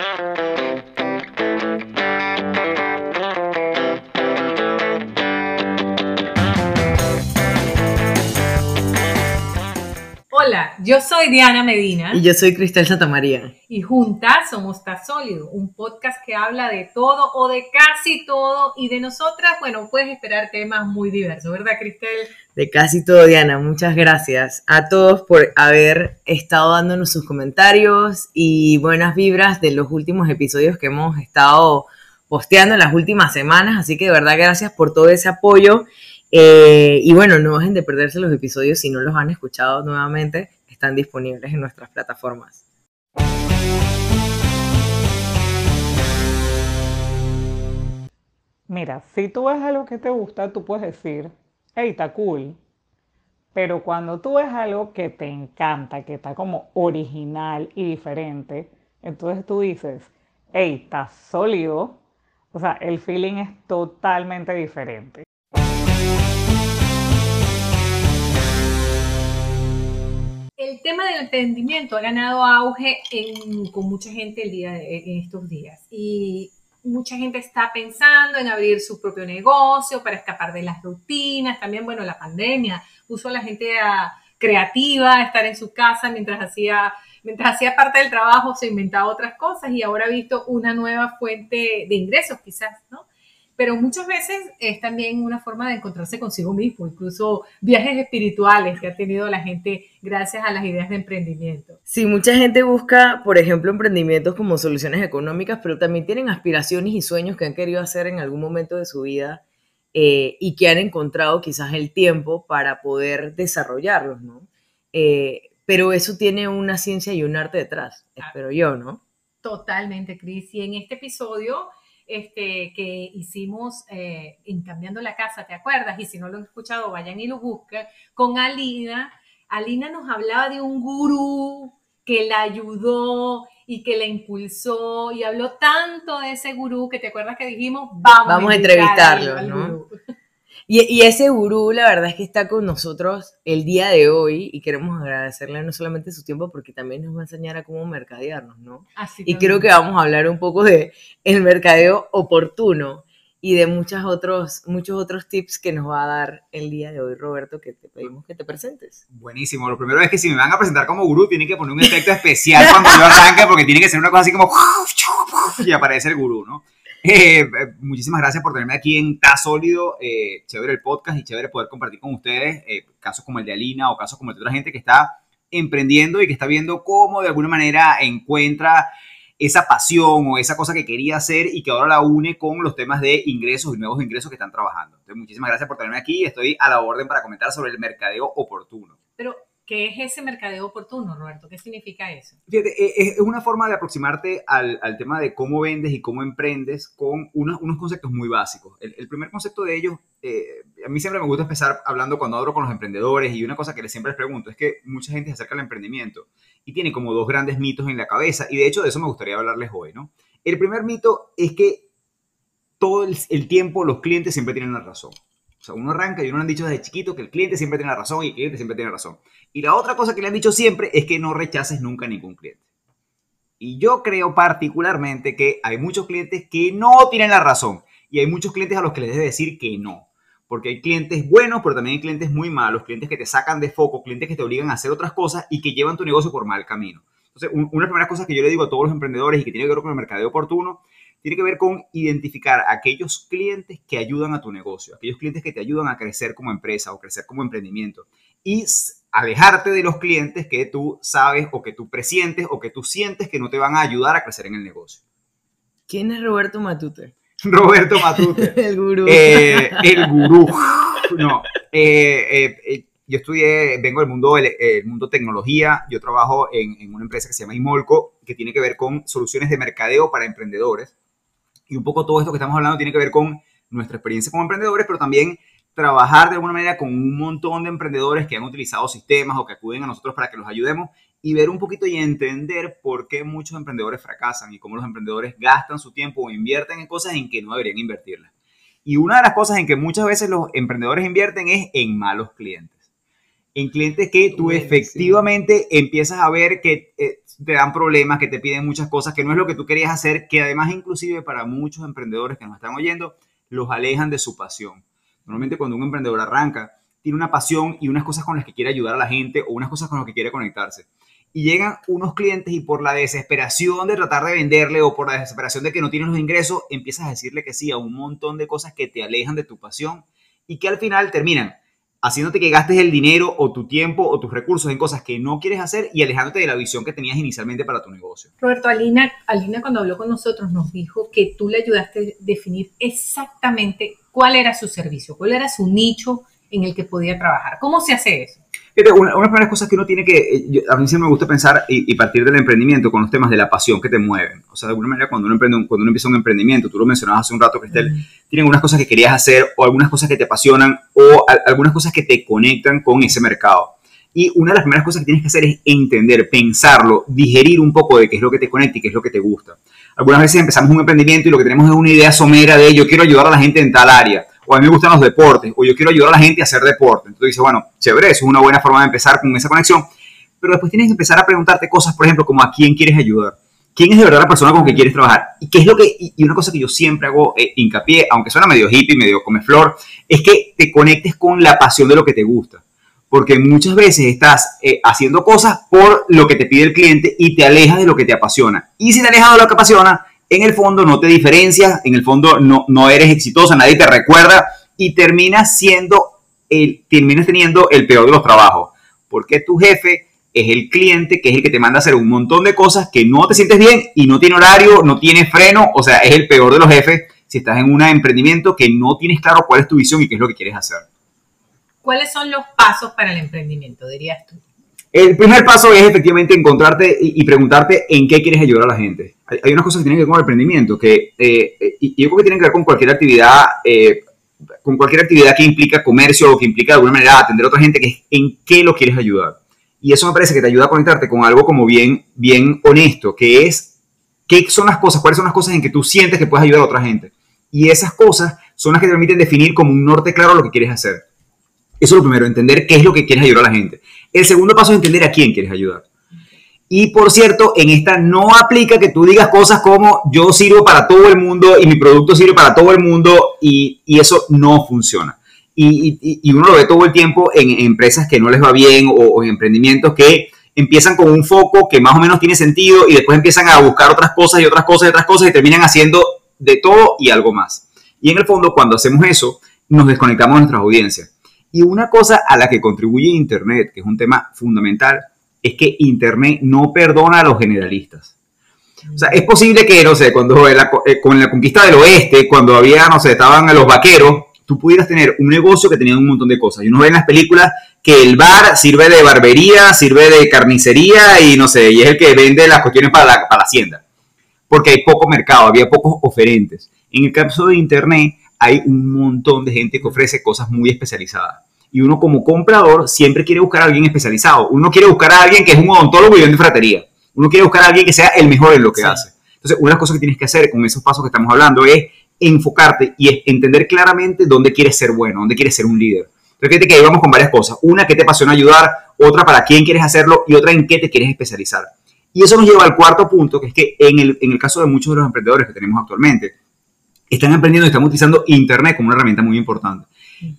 Thank you. Hola, yo soy Diana Medina. Y yo soy Cristel Santamaría. Y juntas somos Sólido, un podcast que habla de todo o de casi todo. Y de nosotras, bueno, puedes esperar temas muy diversos, ¿verdad, Cristel? De casi todo, Diana. Muchas gracias a todos por haber estado dándonos sus comentarios y buenas vibras de los últimos episodios que hemos estado posteando en las últimas semanas. Así que de verdad, gracias por todo ese apoyo. Eh, y bueno, no dejen de perderse los episodios si no los han escuchado nuevamente, están disponibles en nuestras plataformas. Mira, si tú ves algo que te gusta, tú puedes decir, hey, está cool. Pero cuando tú ves algo que te encanta, que está como original y diferente, entonces tú dices, hey, está sólido. O sea, el feeling es totalmente diferente. El tema del emprendimiento ha ganado auge con mucha gente el día en estos días y mucha gente está pensando en abrir su propio negocio para escapar de las rutinas. También, bueno, la pandemia puso a la gente creativa a estar en su casa mientras hacía, mientras hacía parte del trabajo, se inventaba otras cosas y ahora ha visto una nueva fuente de ingresos quizás, ¿no? Pero muchas veces es también una forma de encontrarse consigo mismo, incluso viajes espirituales que ha tenido la gente gracias a las ideas de emprendimiento. Sí, mucha gente busca, por ejemplo, emprendimientos como soluciones económicas, pero también tienen aspiraciones y sueños que han querido hacer en algún momento de su vida eh, y que han encontrado quizás el tiempo para poder desarrollarlos, ¿no? Eh, pero eso tiene una ciencia y un arte detrás, espero yo, ¿no? Totalmente, Cris. Y en este episodio este, que hicimos eh, en Cambiando la Casa, ¿te acuerdas? Y si no lo han escuchado, vayan y lo busquen, con Alina. Alina nos hablaba de un gurú que la ayudó y que la impulsó y habló tanto de ese gurú que te acuerdas que dijimos, vamos, vamos a entrevistarlo, ¿no? Y, ese gurú, la verdad es que está con nosotros el día de hoy y queremos agradecerle no solamente su tiempo, porque también nos va a enseñar a cómo mercadearnos, ¿no? y creo que vamos a hablar un poco de el mercadeo oportuno y de muchos otros, muchos otros tips que nos va a dar el día de hoy, Roberto, que te pedimos que te presentes. Buenísimo. Lo primero es que si me van a presentar como gurú, tienen que poner un efecto especial cuando yo arranque, porque tiene que ser una cosa así como y aparece el gurú, ¿no? Eh, muchísimas gracias por tenerme aquí en Ta Sólido. Eh, chévere el podcast y chévere poder compartir con ustedes eh, casos como el de Alina o casos como el de otra gente que está emprendiendo y que está viendo cómo de alguna manera encuentra esa pasión o esa cosa que quería hacer y que ahora la une con los temas de ingresos y nuevos ingresos que están trabajando. Entonces, muchísimas gracias por tenerme aquí. Estoy a la orden para comentar sobre el mercadeo oportuno. Pero ¿Qué es ese mercadeo oportuno, Roberto? ¿Qué significa eso? Fíjate, eh, es una forma de aproximarte al, al tema de cómo vendes y cómo emprendes con unos, unos conceptos muy básicos. El, primer concepto de ellos, eh, a mí siempre me gusta empezar hablando cuando hablo con los emprendedores y una cosa que les siempre les pregunto es que mucha gente se acerca al emprendimiento y tiene como dos grandes mitos en la cabeza y de hecho de eso me gustaría hablarles hoy, ¿no? El primer mito es que todo el tiempo los clientes siempre tienen la razón. O sea, uno arranca y uno le han dicho desde chiquito que el cliente siempre tiene la razón y el cliente siempre tiene razón. Y la otra cosa que le han dicho siempre es que no rechaces nunca a ningún cliente. Y yo creo particularmente que hay muchos clientes que no tienen la razón y hay muchos clientes a los que les debe decir que no. Porque hay clientes buenos, pero también hay clientes muy malos, clientes que te sacan de foco, clientes que te obligan a hacer otras cosas y que llevan tu negocio por mal camino. Entonces, una de las primeras cosas que yo le digo a todos los emprendedores y que tiene que ver con el mercadeo oportuno tiene que ver con identificar aquellos clientes que ayudan a tu negocio, aquellos clientes que te ayudan a crecer como empresa o crecer como emprendimiento y alejarte de los clientes que tú sabes o que tú presientes o que tú sientes que no te van a ayudar a crecer en el negocio. ¿Quién es Roberto Matute? Roberto Matute. el gurú. Eh, el gurú. No. Eh, eh, yo estudié, vengo del mundo, el, mundo tecnología, yo trabajo en, en, una empresa que se llama Imolco, que tiene que ver con soluciones de mercadeo para emprendedores. Y un poco todo esto que estamos hablando tiene que ver con nuestra experiencia como emprendedores, pero también trabajar de alguna manera con un montón de emprendedores que han utilizado sistemas o que acuden a nosotros para que los ayudemos y ver un poquito y entender por qué muchos emprendedores fracasan y cómo los emprendedores gastan su tiempo o invierten en cosas en que no deberían invertirlas. Y una de las cosas en que muchas veces los emprendedores invierten es en malos clientes En clientes que tú efectivamente empiezas a ver que eh, te dan problemas, que te piden muchas cosas, que no es lo que tú querías hacer, que además inclusive para muchos emprendedores que nos están oyendo, los alejan de su pasión. Normalmente cuando un emprendedor arranca, tiene una pasión y unas cosas con las que quiere ayudar a la gente o unas cosas con las que quiere conectarse. Y llegan unos clientes y por la desesperación de tratar de venderle o por la desesperación de que no tienen los ingresos, empiezas a decirle que sí a un montón de cosas que te alejan de tu pasión y que al final terminan haciéndote que gastes el dinero o tu tiempo o tus recursos en cosas que no quieres hacer y alejándote de la visión que tenías inicialmente para tu negocio. Roberto, Alina, Alina cuando habló con nosotros nos dijo que tú le ayudaste a definir exactamente cuál era su servicio, cuál era su nicho en el que podía trabajar. ¿Cómo se hace eso? Una, una de las primeras cosas que uno tiene que, eh, a mí siempre me gusta pensar y, partir del emprendimiento con los temas de la pasión que te mueven. O sea, de alguna manera cuando uno, emprende, cuando uno empieza un emprendimiento, tú lo mencionabas hace un rato, Cristel, mm. tienen unas cosas que querías hacer o algunas cosas que te apasionan o algunas cosas que te conectan con ese mercado. Y una de las primeras cosas que tienes que hacer es entender, pensarlo, digerir un poco de qué es lo que te conecta y qué es lo que te gusta. Algunas veces empezamos un emprendimiento y lo que tenemos es una idea somera de yo quiero ayudar a la gente en tal área o a mí me gustan los deportes, o yo quiero ayudar a la gente a hacer deporte. Entonces dices, bueno, chévere, eso es una buena forma de empezar con esa conexión, pero después tienes que empezar a preguntarte cosas, por ejemplo, como a quién quieres ayudar, quién es de verdad la persona con que quieres trabajar, y qué es lo que, y una cosa que yo siempre hago eh, hincapié, aunque suena medio hippie, medio come flor, es que te conectes con la pasión de lo que te gusta. Porque muchas veces estás eh, haciendo cosas por lo que te pide el cliente y te alejas de lo que te apasiona. Y si te alejas de lo que apasiona, en el fondo no te diferencias, en el fondo no, no eres exitosa, nadie te recuerda y terminas siendo el, terminas teniendo el peor de los trabajos, porque tu jefe es el cliente que es el que te manda a hacer un montón de cosas que no te sientes bien y no tiene horario, no tiene freno, o sea, es el peor de los jefes si estás en un emprendimiento que no tienes claro cuál es tu visión y qué es lo que quieres hacer. ¿Cuáles son los pasos para el emprendimiento, dirías tú? El primer paso es efectivamente encontrarte y, preguntarte en qué quieres ayudar a la gente. Hay, unas cosas que tienen que ver con el emprendimiento, que eh, yo creo que tienen que ver con cualquier actividad, eh, con cualquier actividad que implica comercio o que implica de alguna manera atender a otra gente, que es en qué lo quieres ayudar. Y eso me parece que te ayuda a conectarte con algo como bien, bien honesto, que es qué son las cosas, cuáles son las cosas en que tú sientes que puedes ayudar a otra gente. Y esas cosas son las que te permiten definir como un norte claro lo que quieres hacer. Eso es lo primero, entender qué es lo que quieres ayudar a la gente. El segundo paso es entender a quién quieres ayudar. Y por cierto, en esta no aplica que tú digas cosas como yo sirvo para todo el mundo y mi producto sirve para todo el mundo y, eso no funciona. Y, uno lo ve todo el tiempo en, empresas que no les va bien o, en emprendimientos que empiezan con un foco que más o menos tiene sentido y después empiezan a buscar otras cosas y otras cosas y otras cosas y terminan haciendo de todo y algo más. Y en el fondo, cuando hacemos eso, nos desconectamos de nuestras audiencias. Y una cosa a la que contribuye Internet, que es un tema fundamental, es que Internet no perdona a los generalistas. O sea, es posible que, no sé, cuando eh, con la conquista del oeste, cuando había, no sé, estaban los vaqueros, tú pudieras tener un negocio que tenía un montón de cosas. Y uno ve en las películas que el bar sirve de barbería, sirve de carnicería y no sé, y es el que vende las cuestiones para la, para la hacienda. Porque hay poco mercado, había pocos oferentes. En el caso de Internet, hay un montón de gente que ofrece cosas muy especializadas. Y uno como comprador siempre quiere buscar a alguien especializado. Uno quiere buscar a alguien que es un odontólogo y vende fratería. Uno quiere buscar a alguien que sea el mejor en lo que hace. Entonces, una de las cosas que tienes que hacer con esos pasos que estamos hablando es enfocarte y entender claramente dónde quieres ser bueno, dónde quieres ser un líder. Fíjate que ahí vamos con varias cosas. Una, que te apasiona ayudar, otra, para quién quieres hacerlo y otra, en qué te quieres especializar. Y eso nos lleva al cuarto punto, que es que en el, en el caso de muchos de los emprendedores que tenemos actualmente, están emprendiendo y están utilizando Internet como una herramienta muy importante.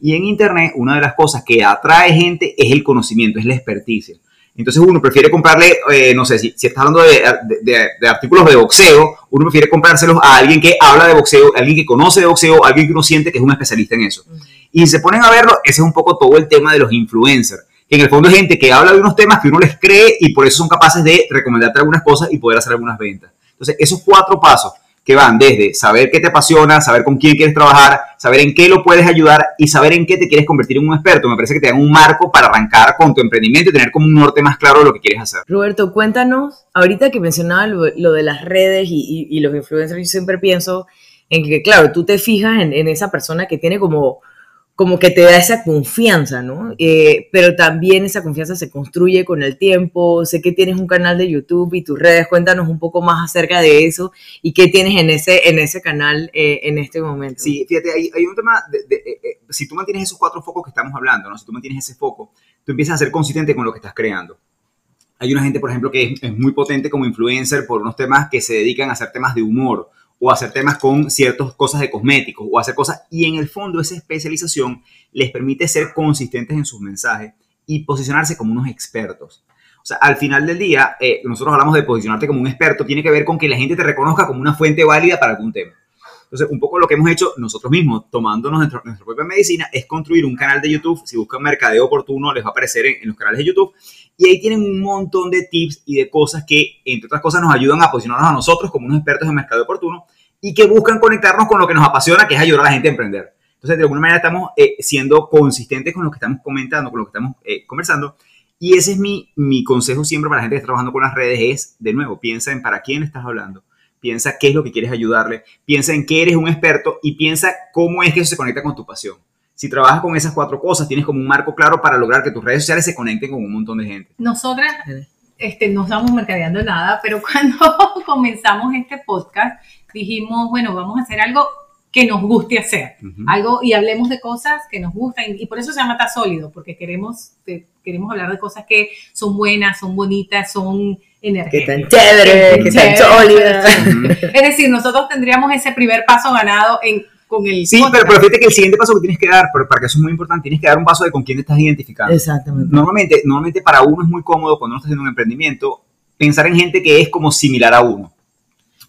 Y en Internet, una de las cosas que atrae gente es el conocimiento, es la experticia. Entonces uno prefiere comprarle, eh, no sé, si, si estás hablando de, artículos de boxeo, uno prefiere comprárselos a alguien que habla de boxeo, alguien que conoce de boxeo, alguien que uno siente que es un especialista en eso. Y si se ponen a verlo, ese es un poco todo el tema de los influencers, que en el fondo es gente que habla de unos temas que uno les cree y por eso son capaces de recomendarte algunas cosas y poder hacer algunas ventas. Entonces, esos cuatro pasos que van desde saber qué te apasiona, saber con quién quieres trabajar, saber en qué lo puedes ayudar y saber en qué te quieres convertir en un experto. Me parece que te dan un marco para arrancar con tu emprendimiento y tener como un norte más claro de lo que quieres hacer. Roberto, cuéntanos, ahorita que mencionaba lo, de las redes y, los influencers, yo siempre pienso en que, claro, tú te fijas en, esa persona que tiene como como que te da esa confianza, ¿no? Eh, pero también esa confianza se construye con el tiempo. Sé que tienes un canal de YouTube y tus redes, cuéntanos un poco más acerca de eso y qué tienes en ese, en ese canal eh, en este momento. Sí, fíjate, hay, un tema, eh, si tú mantienes esos cuatro focos que estamos hablando, ¿no? Si tú mantienes ese foco, tú empiezas a ser consistente con lo que estás creando. Hay una gente, por ejemplo, que es muy potente como influencer por unos temas que se dedican a hacer temas de humor o hacer temas con ciertas cosas de cosméticos o hacer cosas y en el fondo esa especialización les permite ser consistentes en sus mensajes y posicionarse como unos expertos. O sea, al final del día, eh, nosotros hablamos de posicionarte como un experto, tiene que ver con que la gente te reconozca como una fuente válida para algún tema. Entonces, un poco lo que hemos hecho nosotros mismos, tomándonos nuestra, nuestra propia medicina, es construir un canal de YouTube. Si buscan mercadeo oportuno, les va a aparecer en, en, los canales de YouTube. Y ahí tienen un montón de tips y de cosas que, entre otras cosas, nos ayudan a posicionarnos a nosotros como unos expertos en mercadeo oportuno y que buscan conectarnos con lo que nos apasiona, que es ayudar a la gente a emprender. Entonces, de alguna manera estamos eh, siendo consistentes con lo que estamos comentando, con lo que estamos eh, conversando. Y ese es mi, mi consejo siempre para la gente que está trabajando con las redes, es, de nuevo, piensa en para quién estás hablando piensa qué es lo que quieres ayudarle, piensa en qué eres un experto y piensa cómo es que eso se conecta con tu pasión. Si trabajas con esas cuatro cosas, tienes como un marco claro para lograr que tus redes sociales se conecten con un montón de gente. Nosotras este, no estamos mercadeando nada, pero cuando comenzamos este podcast, dijimos, bueno, vamos a hacer algo que nos guste hacer, algo y hablemos de cosas que nos gustan y, por eso se llama Ta Sólido, porque queremos, queremos hablar de cosas que son buenas, son bonitas, son que tan chévere, que tan sólida. Es decir, nosotros tendríamos ese primer paso ganado en, con el. Sí, pero, pero, fíjate que el siguiente paso que tienes que dar, para que eso es muy importante, tienes que dar un paso de con quién te estás identificando. Exactamente. Normalmente, normalmente para uno es muy cómodo cuando uno está haciendo un emprendimiento pensar en gente que es como similar a uno.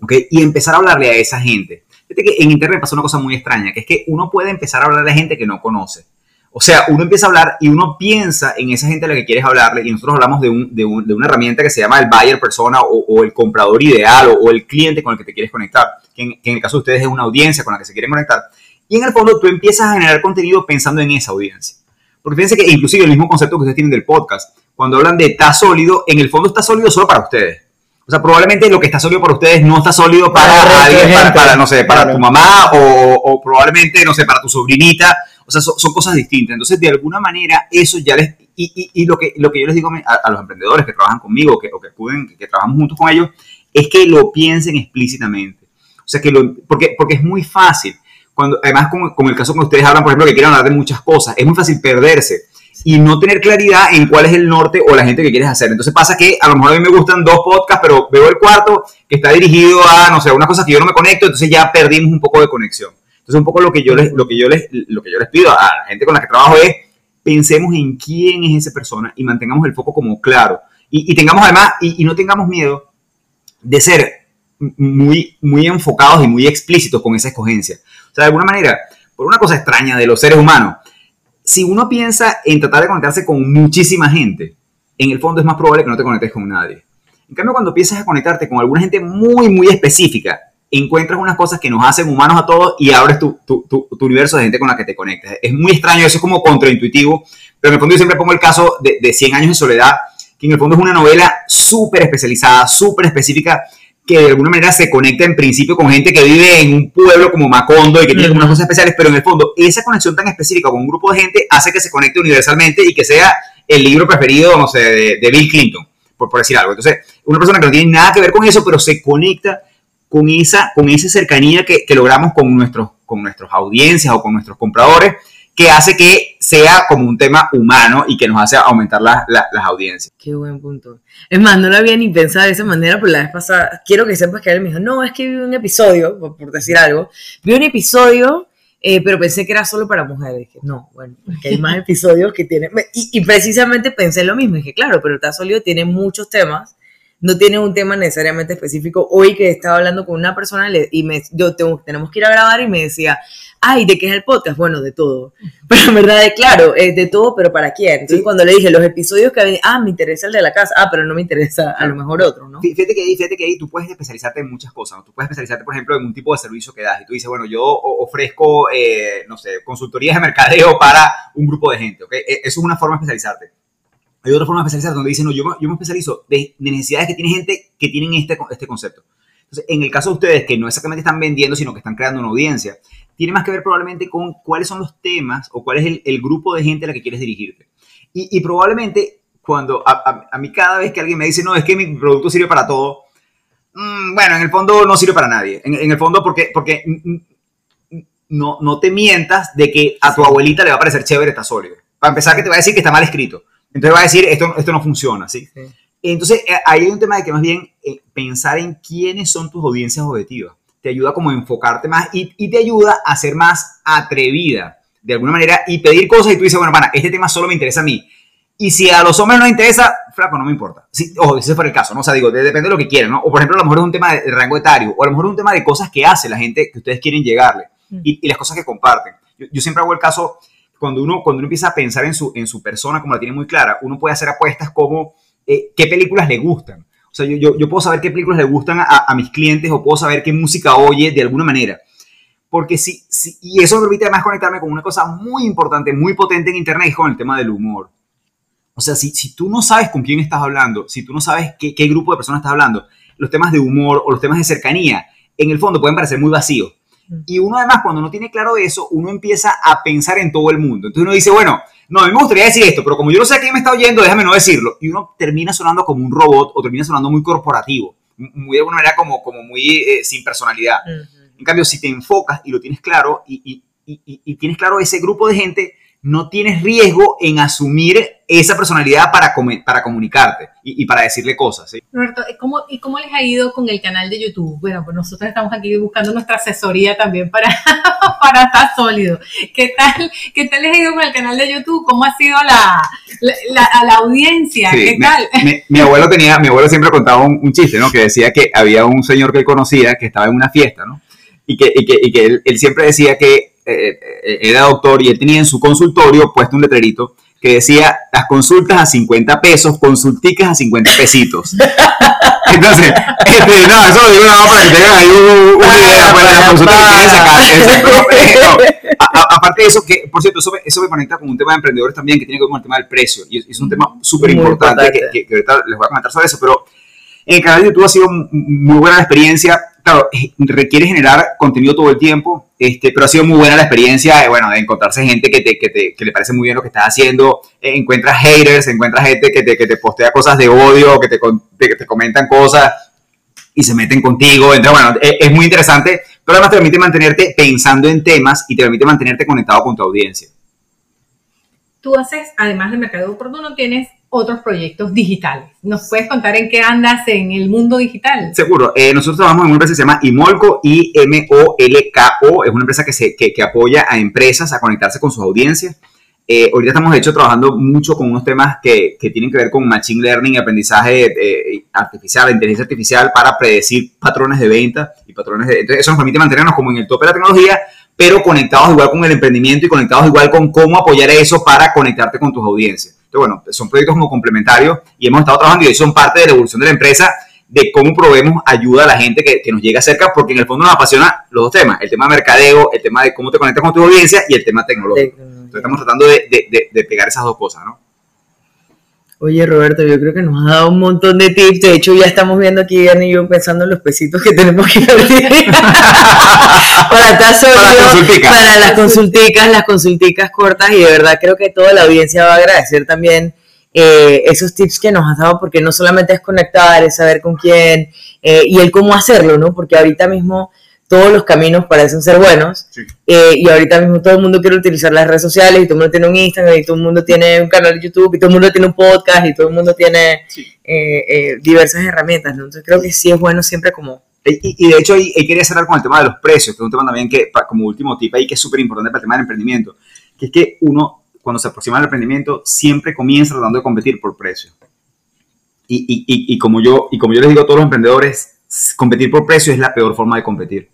¿Ok? Y empezar a hablarle a esa gente. Fíjate que en Internet pasa una cosa muy extraña, que es que uno puede empezar a hablarle a gente que no conoce. O sea, uno empieza a hablar y uno piensa en esa gente a la que quieres hablarle y nosotros hablamos de, un, de, un, de una herramienta que se llama el buyer persona o, el comprador ideal o, el cliente con el que te quieres conectar, que en, el caso de ustedes es una audiencia con la que se quieren conectar. Y en el fondo tú empiezas a generar contenido pensando en esa audiencia. Porque fíjense que inclusive el mismo concepto que ustedes tienen del podcast, cuando hablan de está sólido, en el fondo está sólido solo para ustedes. O sea, probablemente lo que está sólido para ustedes no está sólido para, alguien, para, no sé, para tu mamá o, o, probablemente, no sé, para tu sobrinita o sea, son, cosas distintas. Entonces, de alguna manera, eso ya les... Y, y, lo, que, lo que yo les digo a, los emprendedores que trabajan conmigo que, o que acuden, que, trabajamos juntos con ellos, es que lo piensen explícitamente. O sea, que lo... Porque, porque es muy fácil. Cuando, además, como, como el caso que ustedes hablan, por ejemplo, que quieren hablar de muchas cosas, es muy fácil perderse y no tener claridad en cuál es el norte o la gente que quieres hacer. Entonces pasa que a lo mejor a mí me gustan dos podcasts, pero veo el cuarto que está dirigido a, no sé, una cosa que yo no me conecto, entonces ya perdimos un poco de conexión. Entonces, un poco lo que yo les, lo que yo les, lo que yo les pido a la gente con la que trabajo es pensemos en quién es esa persona y mantengamos el foco como claro. Y, tengamos además, y, no tengamos miedo de ser muy, muy enfocados y muy explícitos con esa escogencia. O sea, de alguna manera, por una cosa extraña de los seres humanos, si uno piensa en tratar de conectarse con muchísima gente, en el fondo es más probable que no te conectes con nadie. En cambio, cuando piensas a conectarte con alguna gente muy, muy específica, encuentras unas cosas que nos hacen humanos a todos y abres tu, tu, tu, universo de gente con la que te conectas. Es muy extraño, eso es como contraintuitivo, pero en el fondo yo siempre pongo el caso de, de 100 años de soledad, que en el fondo es una novela súper especializada, súper específica, que de alguna manera se conecta en principio con gente que vive en un pueblo como Macondo y que tiene unas cosas especiales, pero en el fondo esa conexión tan específica con un grupo de gente hace que se conecte universalmente y que sea el libro preferido, no sé, de, de Bill Clinton, por, por decir algo. Entonces, una persona que no tiene nada que ver con eso, pero se conecta con esa, con esa cercanía que, logramos con nuestros, con nuestras audiencias o con nuestros compradores, que hace que sea como un tema humano y que nos hace aumentar las audiencias. Qué buen punto. Es más, no lo había ni pensado de esa manera, pero la vez pasada, quiero que sepas que él me dijo, no, es que vi un episodio, por, decir algo, vi un episodio, eh, pero pensé que era solo para mujeres. Dije, no, bueno, que hay más episodios que tienen, y, y, precisamente pensé lo mismo, dije, claro, pero está sólido tiene muchos temas no tiene un tema necesariamente específico. Hoy que estaba hablando con una persona y me, yo tengo, tenemos que ir a grabar y me decía, ay, ¿de qué es el podcast? Bueno, de todo. Pero en verdad, claro, es de todo, pero ¿para quién? Entonces cuando le dije los episodios que ah, me interesa el de la casa, ah, pero no me interesa a lo mejor otro, ¿no? Fíjate que ahí, fíjate que ahí tú puedes especializarte en muchas cosas, ¿no? Tú puedes especializarte, por ejemplo, en un tipo de servicio que das y tú dices, bueno, yo ofrezco, eh, no sé, consultorías de mercadeo para un grupo de gente, ¿ok? E, eso es una forma de especializarte hay otra forma de especializar donde dicen, no, yo, yo me especializo de, necesidades que tiene gente que tienen este, este concepto. Entonces, en el caso de ustedes, que no exactamente están vendiendo, sino que están creando una audiencia, tiene más que ver probablemente con cuáles son los temas o cuál es el, grupo de gente a la que quieres dirigirte. Y, probablemente cuando a, mí cada vez que alguien me dice, no, es que mi producto sirve para todo, mm, bueno, en el fondo no sirve para nadie. En, el fondo porque, porque no, no te mientas de que a tu abuelita le va a parecer chévere está sólido. Para empezar, que te va a decir que está mal escrito. Entonces va a decir, esto, esto no funciona, ¿sí? Entonces, eh, ahí hay un tema de que más bien eh, pensar en quiénes son tus audiencias objetivas. Te ayuda como a enfocarte más y, y, te ayuda a ser más atrevida de alguna manera y pedir cosas y tú dices, bueno, pana, este tema solo me interesa a mí. Y si a los hombres no les interesa, flaco, no me importa. Sí, ojo, ese fue el caso, ¿no? O sea, digo, depende de lo que quieran, ¿no? O por ejemplo, a lo mejor es un tema de rango etario, o a lo mejor es un tema de cosas que hace la gente que ustedes quieren llegarle mm. y, y las cosas que comparten. Yo, yo, siempre hago el caso, cuando uno, cuando uno empieza a pensar en su, en su persona como la tiene muy clara, uno puede hacer apuestas como eh, qué películas le gustan. O sea, yo, yo, yo, puedo saber qué películas le gustan a, a, mis clientes o puedo saber qué música oye de alguna manera. Porque sí, sí, y eso me permite además conectarme con una cosa muy importante, muy potente en Internet, es con el tema del humor. O sea, si, si tú no sabes con quién estás hablando, si tú no sabes qué, qué grupo de personas estás hablando, los temas de humor o los temas de cercanía, en el fondo pueden parecer muy vacíos. Y uno además, cuando no tiene claro eso, uno empieza a pensar en todo el mundo. Entonces uno dice, bueno, no, a mí me gustaría decir esto, pero como yo no sé a quién me está oyendo, déjame no decirlo. Y uno termina sonando como un robot o termina sonando muy corporativo, muy de alguna manera como, como muy eh, sin personalidad. En cambio, si te enfocas y lo tienes claro y, y, y, y tienes claro ese grupo de gente, no tienes riesgo en asumir esa personalidad para, para comunicarte y, para decirle cosas. ¿sí? Roberto, ¿cómo, ¿y cómo les ha ido con el canal de YouTube? Bueno, pues nosotros estamos aquí buscando nuestra asesoría también para, para estar sólido. ¿Qué tal, ¿Qué tal les ha ido con el canal de YouTube? ¿Cómo ha sido la, la, la, audiencia? ¿Qué tal? Mi, abuelo tenía, mi abuelo siempre contaba un, chiste, ¿no? Que decía que había un señor que él conocía que estaba en una fiesta, ¿no? Y que, y que, y que él, él siempre decía que eh, eh, era doctor y él tenía en su consultorio puesto un letrerito que decía las consultas a 50 pesos, consulticas a 50 pesitos. Entonces, este, no, eso lo digo nada para que tengan ahí una idea pues, de las consultas que quieren sacar. aparte de eso, que por cierto, eso me, eso me, conecta con un tema de emprendedores también que tiene que ver con el tema del precio. Y es, un tema súper importante que, que, ahorita les voy a comentar sobre eso. Pero en el canal de YouTube ha sido muy buena la experiencia claro, requiere generar contenido todo el tiempo, este, pero ha sido muy buena la experiencia, bueno, de encontrarse gente que, te, que, te, que le parece muy bien lo que estás haciendo, eh, encuentras haters, encuentras gente que te, que te postea cosas de odio, que te, que te comentan cosas y se meten contigo, entonces, bueno, es, es muy interesante, pero además te permite mantenerte pensando en temas y te permite mantenerte conectado con tu audiencia. Tú haces, además de Mercado Oportuno, tienes otros proyectos digitales. ¿Nos puedes contar en qué andas en el mundo digital? Seguro. Eh, nosotros trabajamos en una empresa que se llama Imolco, I-M-O-L-K-O. Es una empresa que, se, que, apoya a empresas a conectarse con sus audiencias. Eh, ahorita estamos, de hecho, trabajando mucho con unos temas que, que tienen que ver con Machine Learning y aprendizaje eh, artificial, inteligencia artificial, para predecir patrones de venta y patrones de... Entonces, eso nos permite mantenernos como en el tope de la tecnología, pero conectados igual con el emprendimiento y conectados igual con cómo apoyar eso para conectarte con tus audiencias. Entonces, bueno, son proyectos como complementarios y hemos estado trabajando y son parte de la evolución de la empresa de cómo proveemos ayuda a la gente que, que, nos llega cerca, porque en el fondo nos apasiona los dos temas, el tema de mercadeo, el tema de cómo te conectas con tu audiencia y el tema tecnológico. Entonces estamos tratando de, de, de pegar esas dos cosas, ¿no? Oye, Roberto, yo creo que nos ha dado un montón de tips. De hecho, ya estamos viendo aquí, Dani y yo, pensando en los pesitos que tenemos que invertir para estar para, para las consulticas, las consulticas cortas. Y de verdad creo que toda la audiencia va a agradecer también eh, esos tips que nos has dado, porque no solamente es conectar, es saber con quién eh, y el cómo hacerlo, ¿no? Porque ahorita mismo todos los caminos parecen ser buenos eh, y ahorita mismo todo el mundo quiere utilizar las redes sociales y todo el mundo tiene un Instagram y todo el mundo tiene un canal de YouTube y todo el mundo tiene un podcast y todo el mundo tiene eh, eh, diversas herramientas, ¿no? Entonces creo que sí es bueno siempre como... Y, de hecho ahí, quería cerrar con el tema de los precios, que es un tema también que como último tip ahí que es súper importante para el tema del emprendimiento, que es que uno cuando se aproxima al emprendimiento siempre comienza tratando de competir por precio. Y, y, como yo, y como yo les digo a todos los emprendedores, competir por precio es la peor forma de competir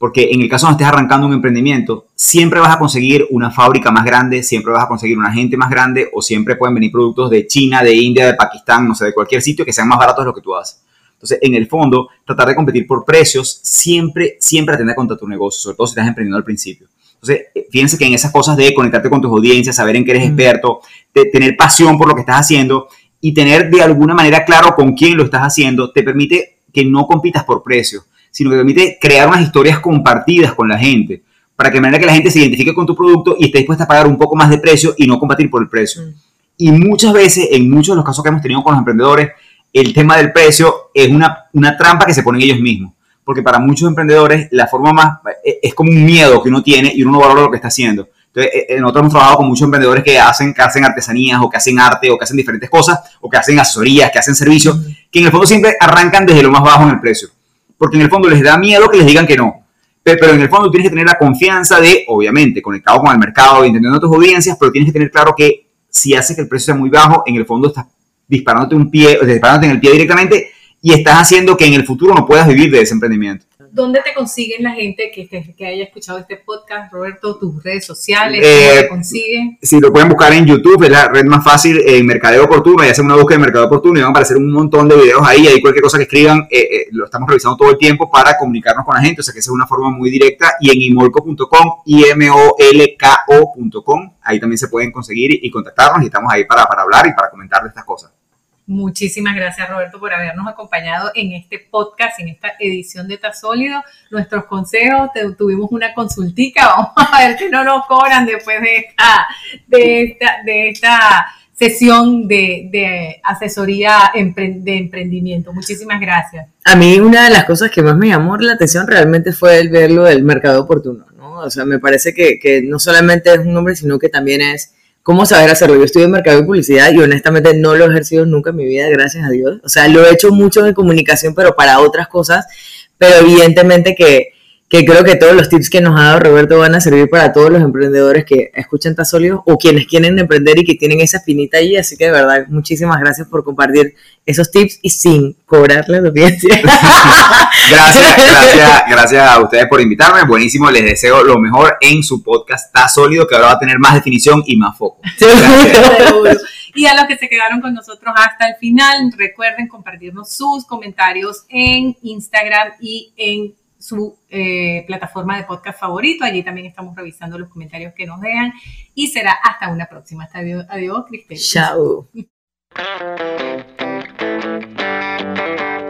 porque en el caso donde estés arrancando un emprendimiento, siempre vas a conseguir una fábrica más grande, siempre vas a conseguir una gente más grande o siempre pueden venir productos de China, de India, de Pakistán, no sé, de cualquier sitio que sean más baratos de lo que tú haces. Entonces, en el fondo, tratar de competir por precios siempre, siempre atender contra tu negocio, sobre todo si estás emprendiendo al principio. Entonces, eh, fíjense que en esas cosas de conectarte con tus audiencias, saber en qué eres experto, de tener pasión por lo que estás haciendo y tener de alguna manera claro con quién lo estás haciendo, te permite que no compitas por precio, sino que te permite crear unas historias compartidas con la gente, para que de manera que la gente se identifique con tu producto y esté dispuesta a pagar un poco más de precio y no combatir por el precio. Mm. Y muchas veces, en muchos de los casos que hemos tenido con los emprendedores, el tema del precio es una, una trampa que se ponen ellos mismos. Porque para muchos emprendedores la forma más eh, es como un miedo que uno tiene y uno no valora lo que está haciendo. Entonces, eh, nosotros hemos trabajado con muchos emprendedores que hacen, que hacen artesanías o que hacen arte o que hacen diferentes cosas o que hacen asesorías, que hacen servicios, que en el fondo siempre arrancan desde lo más bajo en el precio. Porque en el fondo les da miedo que les digan que no. Pero en el fondo tienes que tener la confianza de, obviamente, conectado con el mercado entendiendo tus audiencias, pero tienes que tener claro que si haces que el precio sea muy bajo, en el fondo estás disparándote un pie, disparándote en el pie directamente y estás haciendo que en el futuro no puedas vivir de ese emprendimiento. ¿Dónde te consiguen la gente que, que, haya escuchado este podcast, Roberto? ¿Tus redes sociales? ¿Cómo eh, te consiguen? Sí, lo pueden buscar en YouTube, es la red más fácil, en Mercadeo Oportuno, y hacen una búsqueda de Mercadeo Oportuno y van a aparecer un montón de videos ahí, ahí cualquier cosa que escriban, eh, eh, lo estamos revisando todo el tiempo para comunicarnos con la gente, o sea que esa es una forma muy directa, y en imolco.com, I-M-O-L-K-O.com, ahí también se pueden conseguir y, contactarnos, y estamos ahí para, para hablar y para comentar de estas cosas. Muchísimas gracias Roberto por habernos acompañado en este podcast, en esta edición de Tasólido. Nuestros consejos, tuvimos una consultica, vamos a ver si no nos cobran después de esta, de esta, de esta sesión de, asesoría de emprendimiento. Muchísimas gracias. A mí una de las cosas que más me llamó la atención realmente fue el verlo del mercado oportuno, ¿no? O sea, me parece que, que no solamente es un nombre, sino que también es cómo saber hacerlo. Yo estudio en mercado y publicidad y honestamente no lo he ejercido nunca en mi vida, gracias a Dios. O sea, lo he hecho mucho en comunicación, pero para otras cosas, pero evidentemente que que creo que todos los tips que nos ha dado Roberto van a servir para todos los emprendedores que escuchan Tasolios o quienes quieren emprender y que tienen esa espinita ahí. Así que de verdad, muchísimas gracias por compartir esos tips y sin cobrarle la audiencia. gracias, gracias, gracias a ustedes por invitarme. Buenísimo, les deseo lo mejor en su podcast Tasólido, que ahora va a tener más definición y más foco. Y a los que se quedaron con nosotros hasta el final, recuerden compartirnos sus comentarios en Instagram y en su eh, plataforma de podcast favorito. Allí también estamos revisando los comentarios que nos dejan. Y será hasta una próxima. Hasta adiós, adiós Cristel. Chao.